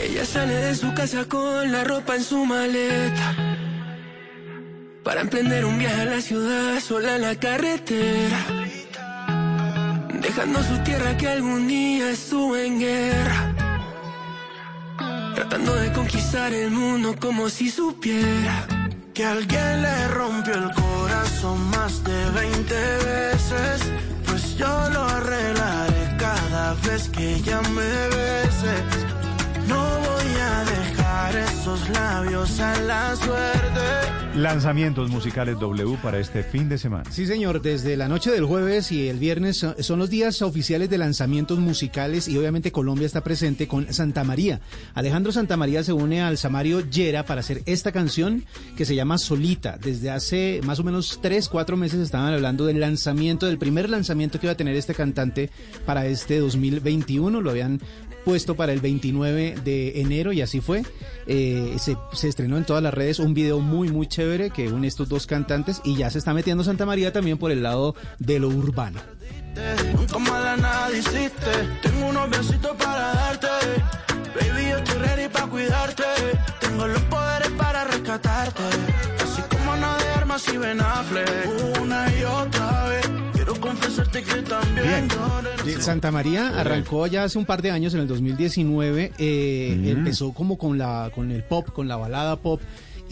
Ella sale de su casa con la ropa en su maleta. Para emprender un viaje a la ciudad, sola en la carretera. Dejando su tierra que algún día estuvo en guerra. Tratando de conquistar el mundo como si supiera que alguien le rompió el corazón más de 20 veces. Pues yo lo arreglaré cada vez que ella me bese. Esos labios a la suerte. Lanzamientos musicales W para este fin de semana. Sí, señor, desde la noche del jueves y el viernes son los días oficiales de lanzamientos musicales y obviamente Colombia está presente con Santa María. Alejandro Santa María se une al Samario Yera para hacer esta canción que se llama Solita. Desde hace más o menos tres, cuatro meses estaban hablando del lanzamiento, del primer lanzamiento que iba a tener este cantante para este 2021. Lo habían puesto para el 29 de enero y así fue. Eh, se, se, estrenó en todas las redes un video muy muy chévere que une estos dos cantantes y ya se está metiendo Santa María también por el lado de lo urbano. Nunca mala nada hiciste, tengo unos besitos para darte, baby yo estoy ready para cuidarte, tengo los poderes para rescatarte, así como no de armas y venafle, una y otra vez. Quiero confesarte que también Bien. Santa María arrancó ya hace un par de años, en el 2019, eh, mm. empezó como con, la, con el pop, con la balada pop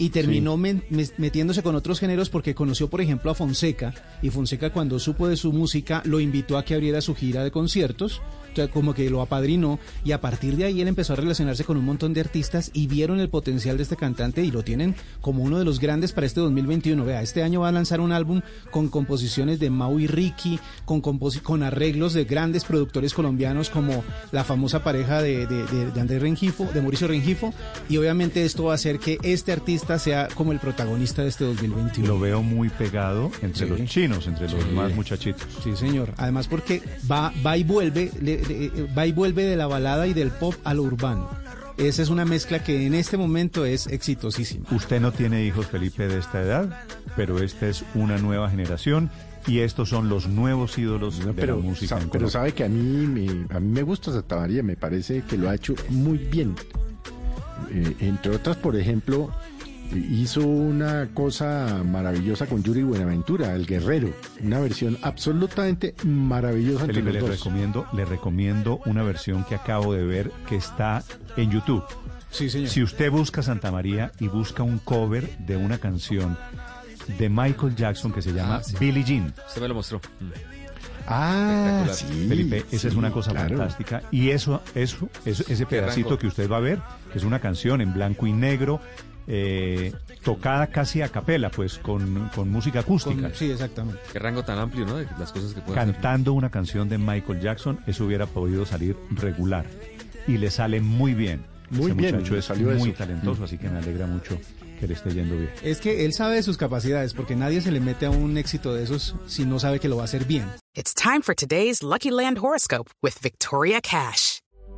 y terminó sí. me, me, metiéndose con otros géneros porque conoció, por ejemplo, a Fonseca y Fonseca cuando supo de su música lo invitó a que abriera su gira de conciertos. Entonces, como que lo apadrinó y a partir de ahí él empezó a relacionarse con un montón de artistas y vieron el potencial de este cantante y lo tienen como uno de los grandes para este 2021. Vea, este año va a lanzar un álbum con composiciones de Mau y Ricky, con, con arreglos de grandes productores colombianos como la famosa pareja de, de, de, de Andrés Rengifo, de Mauricio Rengifo y obviamente esto va a hacer que este artista sea como el protagonista de este 2021. Lo veo muy pegado entre sí. los chinos, entre los sí. más muchachitos. Sí, señor. Además porque va, va y vuelve, le, le, va y vuelve de la balada y del pop a lo urbano. Esa es una mezcla que en este momento es exitosísima. Usted no tiene hijos, Felipe, de esta edad, pero esta es una nueva generación y estos son los nuevos ídolos no, pero, de la música. Sa pero sabe que a mí, me, a mí me gusta Santa María, me parece que lo ha hecho muy bien. Eh, entre otras, por ejemplo, hizo una cosa maravillosa con Yuri Buenaventura, el guerrero, una versión absolutamente maravillosa. Felipe, entre los le dos. recomiendo, le recomiendo una versión que acabo de ver que está en YouTube. Sí, señor. Si usted busca Santa María y busca un cover de una canción de Michael Jackson que se llama ah, sí. Billie Jean. Usted me lo mostró. Ah, sí, Felipe, esa sí, es una cosa claro. fantástica. Y eso, eso, eso ese pedacito que usted va a ver, que es una canción en blanco y negro, eh, tocada casi a capela, pues con, con música acústica. Con, sí, exactamente. Qué rango tan amplio, ¿no? De las cosas que Cantando hacer. una canción de Michael Jackson, eso hubiera podido salir regular. Y le sale muy bien. Muy Ese bien. muchacho es muy eso. talentoso, así que me alegra mucho que le esté yendo bien. Es que él sabe de sus capacidades, porque nadie se le mete a un éxito de esos si no sabe que lo va a hacer bien. It's time for today's Lucky Land horoscope with Victoria Cash.